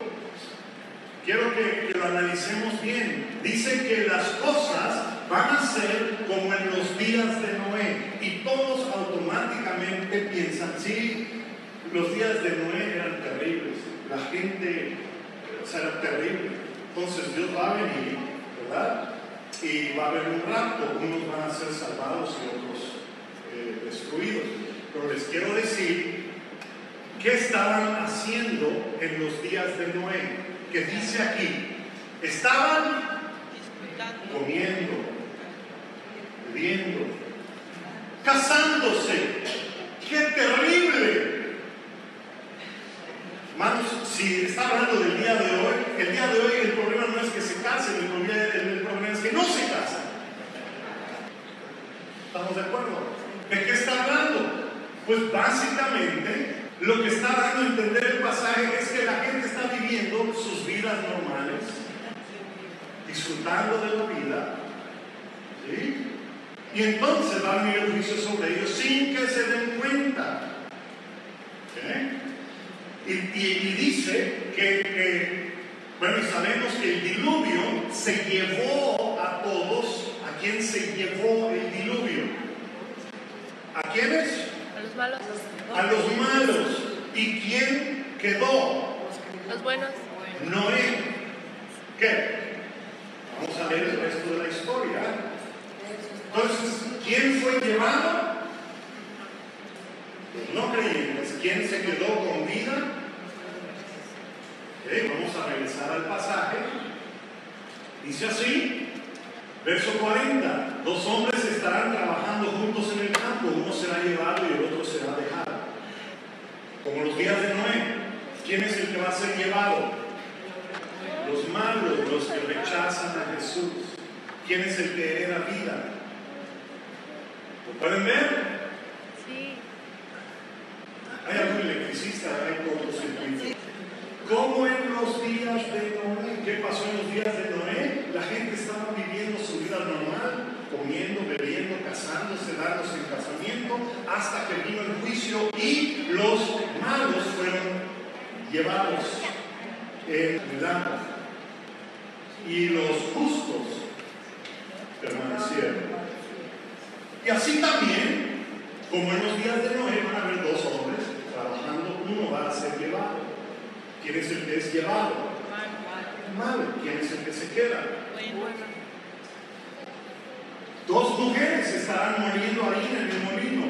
[SPEAKER 1] Quiero que, lo analicemos bien. Dice que las cosas van a ser como en los días de Noé. Y todos automáticamente piensan, sí, los días de Noé eran terribles. La gente, o sea, era terrible. Entonces Dios va a venir, ¿verdad? Y va a haber un rapto. Unos van a ser salvados y otros eh, destruidos. Pero les quiero decir, ¿qué estaban haciendo en los días de Noé? Que dice aquí, estaban comiendo, bebiendo, casándose. ¡Qué terrible! Si está hablando del día de hoy, el día de hoy el problema no es que se casen, el problema, es que no se casan. ¿Estamos de acuerdo? ¿De qué está hablando? Pues básicamente lo que está dando a entender el pasaje es que la gente está viviendo sus vidas normales, disfrutando de la vida, ¿sí? Y entonces va a venir el juicio sobre ellos sin que se den cuenta. Y, y, dice que, que, bueno, y sabemos que el diluvio se llevó a todos. ¿A quién se llevó el diluvio? ¿A quiénes?
[SPEAKER 3] A los malos.
[SPEAKER 1] A los malos. ¿Y quién quedó?
[SPEAKER 3] Los buenos.
[SPEAKER 1] Noé. ¿Qué? Vamos a ver el resto de la historia. Entonces, ¿quién fue llevado? Los no creyentes. ¿Quién se quedó con vida? Vamos a regresar al pasaje. Dice así, verso 40, dos hombres estarán trabajando juntos en el campo, uno será llevado y el otro será dejado. Como los días de Noé, ¿quién es el que va a ser llevado? Los malos, los que rechazan a Jesús. ¿Quién es el que hereda vida? ¿Lo pueden ver?
[SPEAKER 3] Sí.
[SPEAKER 1] Hay cortocircuito. ¿Cómo en los días de Noé? ¿Qué pasó en los días de Noé? La gente estaba viviendo su vida normal, comiendo, bebiendo, casándose, dándose en casamiento, hasta que vino el juicio y los malos fueron llevados en el. Y los justos permanecieron. Y así también, como en los días de Noé van a haber dos hombres trabajando, uno va a ser llevado. ¿Quién es el que es llevado? Malo. ¿Quién es el que se queda? Dos mujeres estarán muriendo ahí en el molino.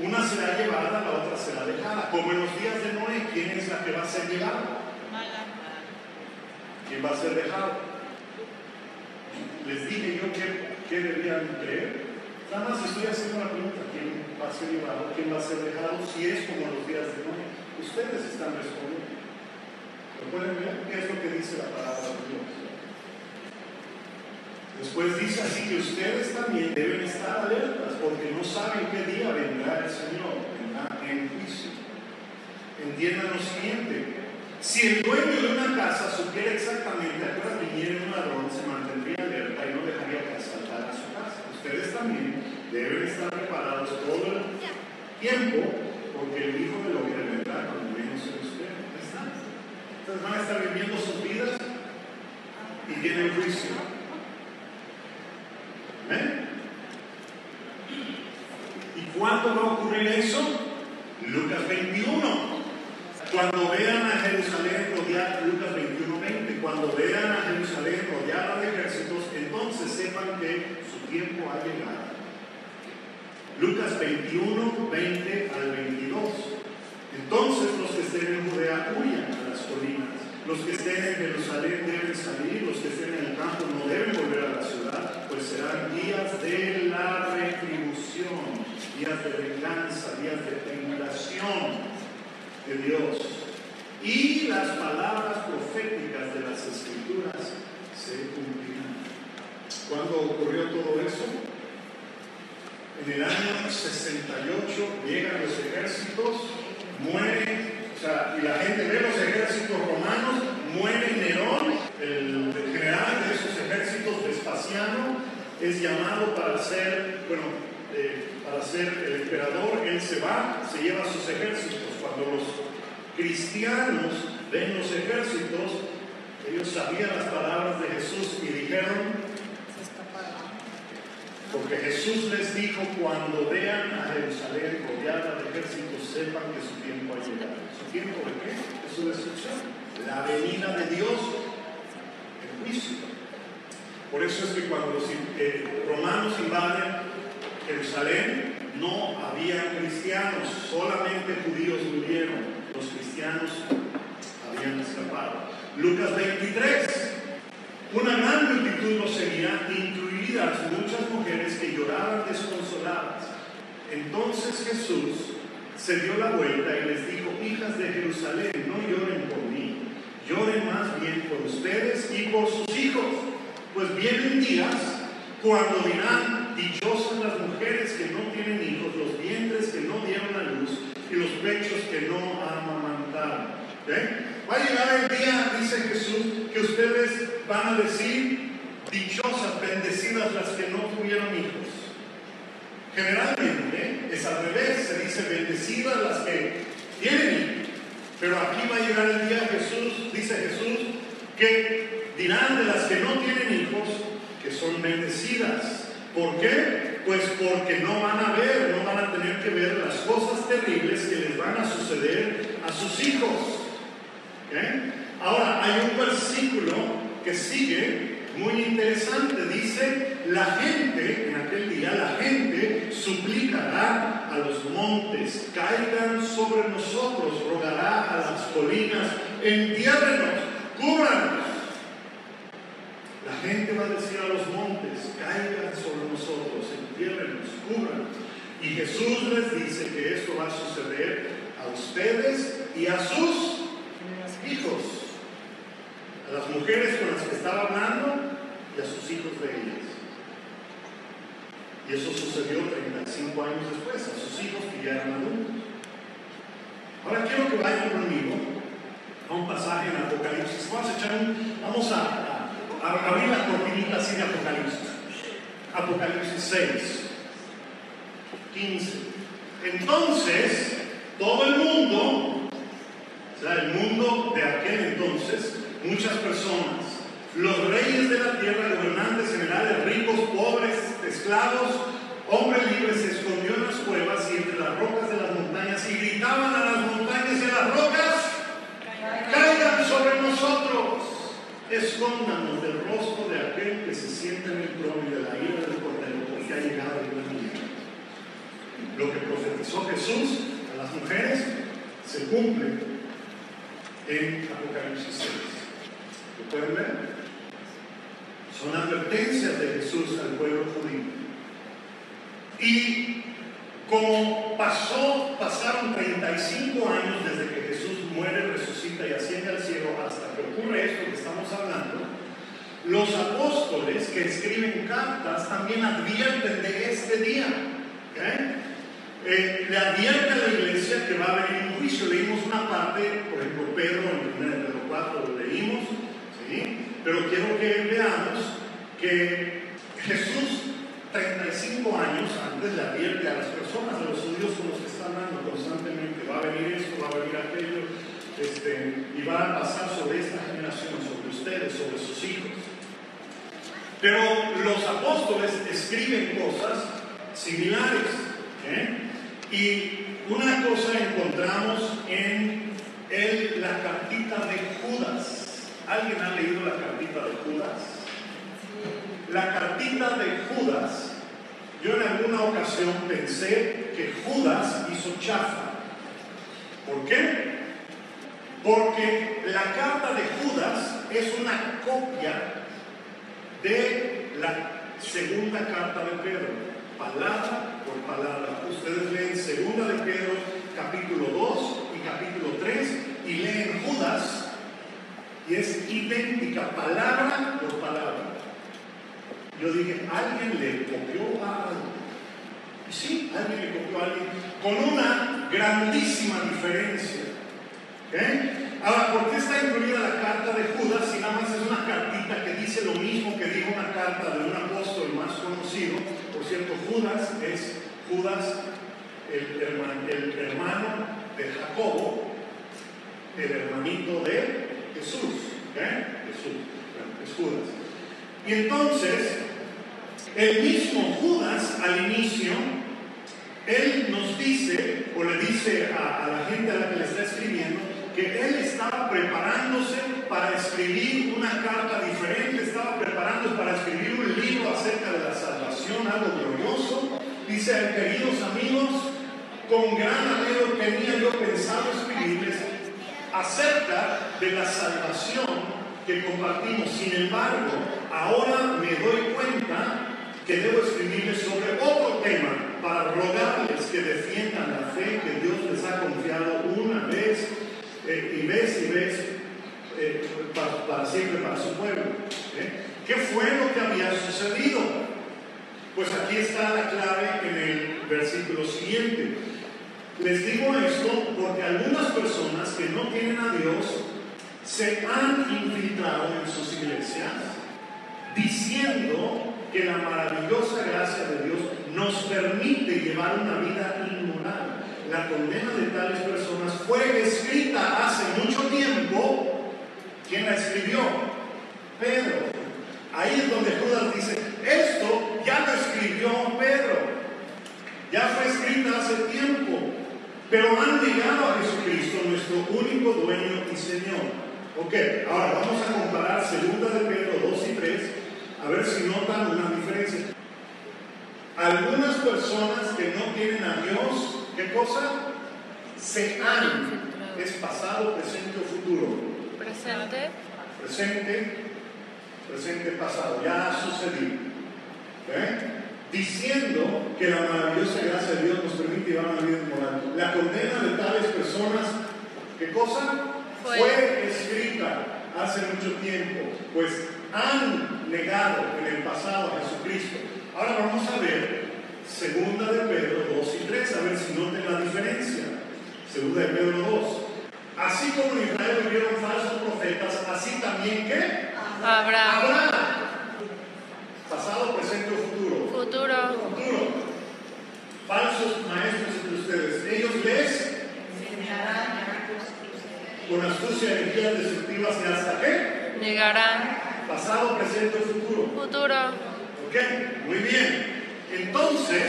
[SPEAKER 1] Una será llevada, la otra será dejada. Como en los días de Noé, ¿quién es la que va a ser llevada? ¿Quién va a ser dejado? Les dije yo que, que debían creer. Nada más estoy haciendo la pregunta, ¿quién va a ser llevado? ¿Quién va a ser dejado? Si es como los días de Noé. Ustedes están respondiendo. ¿Lo pueden ver? ¿Qué es lo que dice la palabra de Dios? Después dice así que ustedes también deben estar alertas porque no saben qué día vendrá el Señor en juicio. Entiendan lo siguiente. Si el dueño de una casa supiera exactamente a qué hora viniera un ladrón, se mantendría alerta y no dejaría que asaltara su casa. Ustedes también deben estar preparados todo el tiempo porque el Hijo del Hombre vendrá cuando se lo espera. Ustedes van a estar viviendo sus vidas y tienen juicio. ¿Amén? ¿Y cuándo va a ocurrir eso? Lucas 21. Cuando vean a Jerusalén rodeada, Lucas 21, 20, cuando vean a Jerusalén rodeada de ejércitos, entonces sepan que su tiempo ha llegado. Lucas 21, 20 al 22. Entonces los que estén en Judea huyan a las colinas. Los que estén en Jerusalén deben salir, los que estén en el campo no deben volver a la ciudad, pues serán días de la retribución, días de venganza, días de tribulación de Dios. Y las palabras proféticas de las escrituras se cumplirán. ¿Cuándo ocurrió todo eso? En el año 68 llegan los ejércitos, mueren, o sea, y la gente ve los ejércitos romanos, muere Nerón, el general de esos ejércitos, Vespasiano, es llamado para ser, bueno, eh, para ser el emperador, él se va, se lleva sus ejércitos. Cuando los cristianos ven los ejércitos, ellos sabían las palabras de Jesús y dijeron, Porque Jesús les dijo, cuando vean a Jerusalén rodeada de ejércitos, sepan que su tiempo ha llegado. ¿Su tiempo de qué? De su destrucción. La venida de Dios, el juicio. Por eso es que cuando los eh, romanos invaden Jerusalén, no había cristianos, solamente judíos murieron. Los cristianos habían escapado. Lucas 23. Una gran multitud los seguía, incluidas muchas mujeres que lloraban desconsoladas. Entonces Jesús se dio la vuelta y les dijo, hijas de Jerusalén, no lloren por mí, lloren más bien por ustedes y por sus hijos, pues vienen días cuando dirán, dichosas las mujeres que no tienen hijos, los vientres que no dieron a luz y los pechos que no amamantaron. Va a llegar el día, dice Jesús, que ustedes van a decir, dichosas, bendecidas las que no tuvieron hijos. Generalmente es al revés, se dice bendecidas las que tienen hijos. Pero aquí va a llegar el día, Jesús, dice Jesús, que dirán de las que no tienen hijos que son bendecidas. ¿Por qué? Pues porque no van a ver, no van a tener que ver las cosas terribles que les van a suceder a sus hijos. Ahora, hay un versículo que sigue muy interesante. Dice, la gente, en aquel día, la gente suplicará a los montes, caigan sobre nosotros, rogará a las colinas, entiérrenos, cúbranos. La gente va a decir a los montes, caigan sobre nosotros, entiérrenos, cúbranos. Y Jesús les dice que esto va a suceder a ustedes y a sus hijos, a las mujeres con las que estaba hablando y a sus hijos de ellas. Y eso sucedió 35 años después, a sus hijos que ya eran adultos. Ahora quiero que vayan conmigo a un pasaje en Apocalipsis. Vamos a, echar un, vamos a, abrir la cortinita así de Apocalipsis. Apocalipsis 6, 15. Entonces, todo el mundo sea, el mundo de aquel entonces, muchas personas, los reyes de la tierra, gobernantes, generales, ricos, pobres, esclavos, hombres libres, se escondió en las cuevas y entre las rocas de las montañas y gritaban a las montañas y a las rocas, caigan sobre nosotros, escóndanos del rostro de aquel que se siente en el trono y de la ira del cordero, porque ha llegado el gran día. Lo que profetizó Jesús a las mujeres se cumple en Apocalipsis 6. ¿Lo pueden ver? Son advertencias de Jesús al pueblo judío. Y como pasó, pasaron 35 años desde que Jesús muere, resucita y asciende al cielo hasta que ocurre esto que estamos hablando, los apóstoles que escriben cartas también advierten de este día. Eh, le advierte a la iglesia que va a venir un juicio. Leímos una parte, por ejemplo, Pedro en 1 Pedro 4 lo leímos, pero quiero que veamos que Jesús, 35 años antes, le advierte a las personas, a los judíos con los que están hablando constantemente: va a venir esto, va a venir aquello, este, y va a pasar sobre esta generación, sobre ustedes, sobre sus hijos. Pero los apóstoles escriben cosas similares. ¿eh? Y una cosa encontramos en el, la cartita de Judas. ¿Alguien ha leído la cartita de Judas? La cartita de Judas, yo en alguna ocasión pensé que Judas hizo chafa. ¿Por qué? Porque la carta de Judas es una copia de la segunda carta de Pedro palabra palabra. Ustedes leen segunda de Pedro capítulo 2 y capítulo 3 y leen Judas y es idéntica palabra por palabra. Yo dije, alguien le copió a alguien. Y sí, alguien le copió a alguien con una grandísima diferencia. Ahora, ¿por qué está incluida la carta de Judas si nada más es una cartita que dice lo mismo que dijo una carta de un apóstol más conocido? Cierto, Judas es Judas, el, hermano de Jacobo, el hermanito de Jesús. ¿eh? Jesús, es Judas. Y entonces, El mismo Judas al inicio, él nos dice, o le dice a, a la gente a la que le está escribiendo, que él estaba preparándose para escribir una carta diferente, estaba preparándose para escribir un libro acerca de algo glorioso. Dice, queridos amigos, con gran anhelo tenía yo pensado escribirles acerca de la salvación que compartimos. Sin embargo, ahora me doy cuenta que debo escribirles sobre otro tema para rogarles que defiendan la fe que Dios les ha confiado una vez eh, y vez y vez eh, para, para, siempre para su pueblo. ¿eh? ¿Qué fue lo que había sucedido? Pues aquí está la clave en el versículo siguiente. Les digo esto porque algunas personas que no tienen a Dios se han infiltrado en sus iglesias diciendo que la maravillosa gracia de Dios nos permite llevar una vida inmoral. La condena de tales personas fue escrita hace mucho tiempo. ¿Quién la escribió? Pedro. Ahí es donde Judas dice, esto ya lo escribió Pedro. Ya fue escrita hace tiempo. Pero han negado a Jesucristo, nuestro único dueño y Señor. Ok, ahora vamos a comparar 2 de Pedro 2 y 3 a ver si notan una diferencia. Algunas personas que no tienen a Dios, ¿qué cosa? Se han. Es pasado, presente o futuro.
[SPEAKER 3] Presente.
[SPEAKER 1] Presente, presente, pasado. Ya ha sucedido. ¿Eh? Diciendo que la maravillosa gracia de Dios nos permite llevar una vida moral. La condena de tales personas, ¿qué cosa?
[SPEAKER 3] Fue.
[SPEAKER 1] Fue escrita hace mucho tiempo. Pues han negado en el pasado a Jesucristo. Ahora vamos a ver segunda de Pedro 2 y 3, a ver si noten la diferencia. Segunda de Pedro 2. Así como en Israel vivieron falsos profetas, así también que
[SPEAKER 3] habrá.
[SPEAKER 1] Pasado, presente o futuro. Falsos maestros entre ustedes. Ellos les, con astucia y energías destructivas, y hasta qué?
[SPEAKER 3] Negarán.
[SPEAKER 1] Pasado, presente o futuro.
[SPEAKER 3] Futuro.
[SPEAKER 1] Ok, muy bien. Entonces,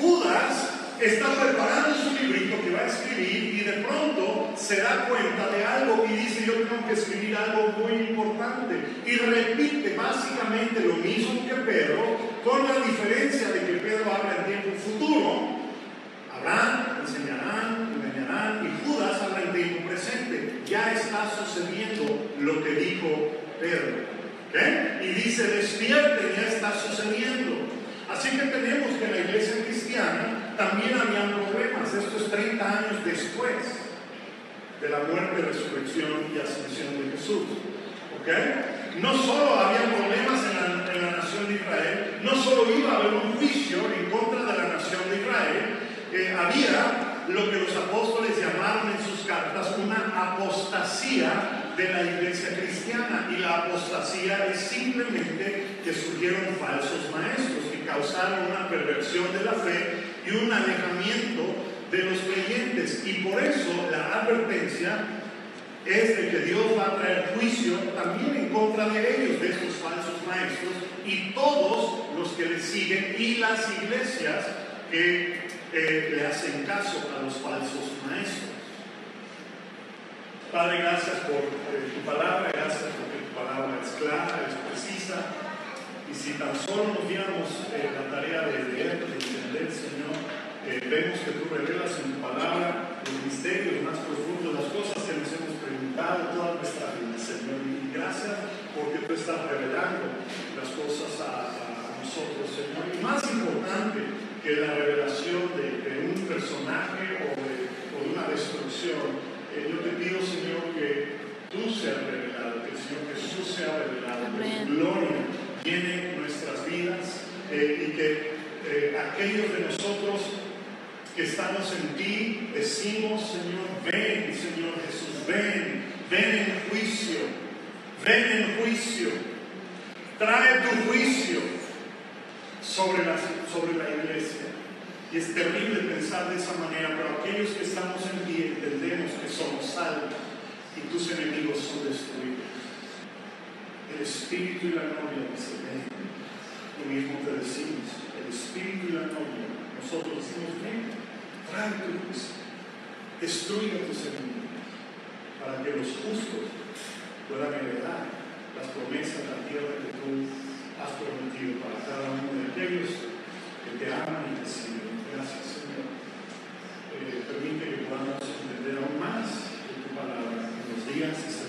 [SPEAKER 1] Judas está preparando su librito que va a escribir y de pronto se da cuenta de algo y dice yo tengo que escribir algo muy importante. Y repite básicamente lo mismo que Pedro, con la diferencia de que Pedro habla en tiempo futuro. Habrán, enseñarán, engañarán y Judas habla en tiempo presente. Ya está sucediendo lo que dijo Pedro. ¿ok? Y dice, despierten, ya está sucediendo. Así que tenemos que en la iglesia cristiana también habían problemas. Esto es 30 años después de la muerte, resurrección y ascensión de Jesús. ¿Ok? No solo había problemas en la, en la nación de Israel, no solo iba a haber un juicio en contra de la nación de Israel, eh, había lo que los apóstoles llamaron en sus cartas una apostasía de la iglesia cristiana. Y la apostasía es simplemente que surgieron falsos maestros que causaron una perversión de la fe y un alejamiento de los creyentes. Y por eso la advertencia es de que Dios va a traer juicio también en contra de ellos, de estos falsos maestros, y todos los que le siguen y las iglesias que eh, le hacen caso a los falsos maestros. Padre, gracias por eh, tu palabra, gracias porque tu palabra es clara, es precisa. Y si tan solo nos diéramos eh, la tarea de leer, de entender, Señor, vemos que tú revelas en tu palabra los misterios más profundos, las cosas preguntado toda nuestra vida, Señor. Y gracias porque tú estás revelando las cosas a, a nosotros, Señor. Y más importante que la revelación de, de un personaje o de, o de una destrucción, eh, yo te pido, Señor, que tú seas revelado, que el Señor Jesús sea revelado, que tu gloria llene nuestras vidas eh, y que eh, aquellos de nosotros que estamos en ti decimos, Señor, ven, Señor Jesús, ven, ven en juicio, ven en juicio, trae tu juicio sobre la, sobre la iglesia. Y es terrible pensar de esa manera, pero aquellos que estamos en ti entendemos que somos salvos y tus enemigos son destruidos. El Espíritu y la gloria dice, ven. tú mismo te decimos, el Espíritu y la novia, nosotros decimos, ven, trae tu destruye a tus enemigos, para que los justos puedan heredar las promesas de la tierra que tú has prometido para cada uno de aquellos que te aman y te siguen. Gracias, Señor. Eh, permite que podamos entender aún más de tu palabra en los días y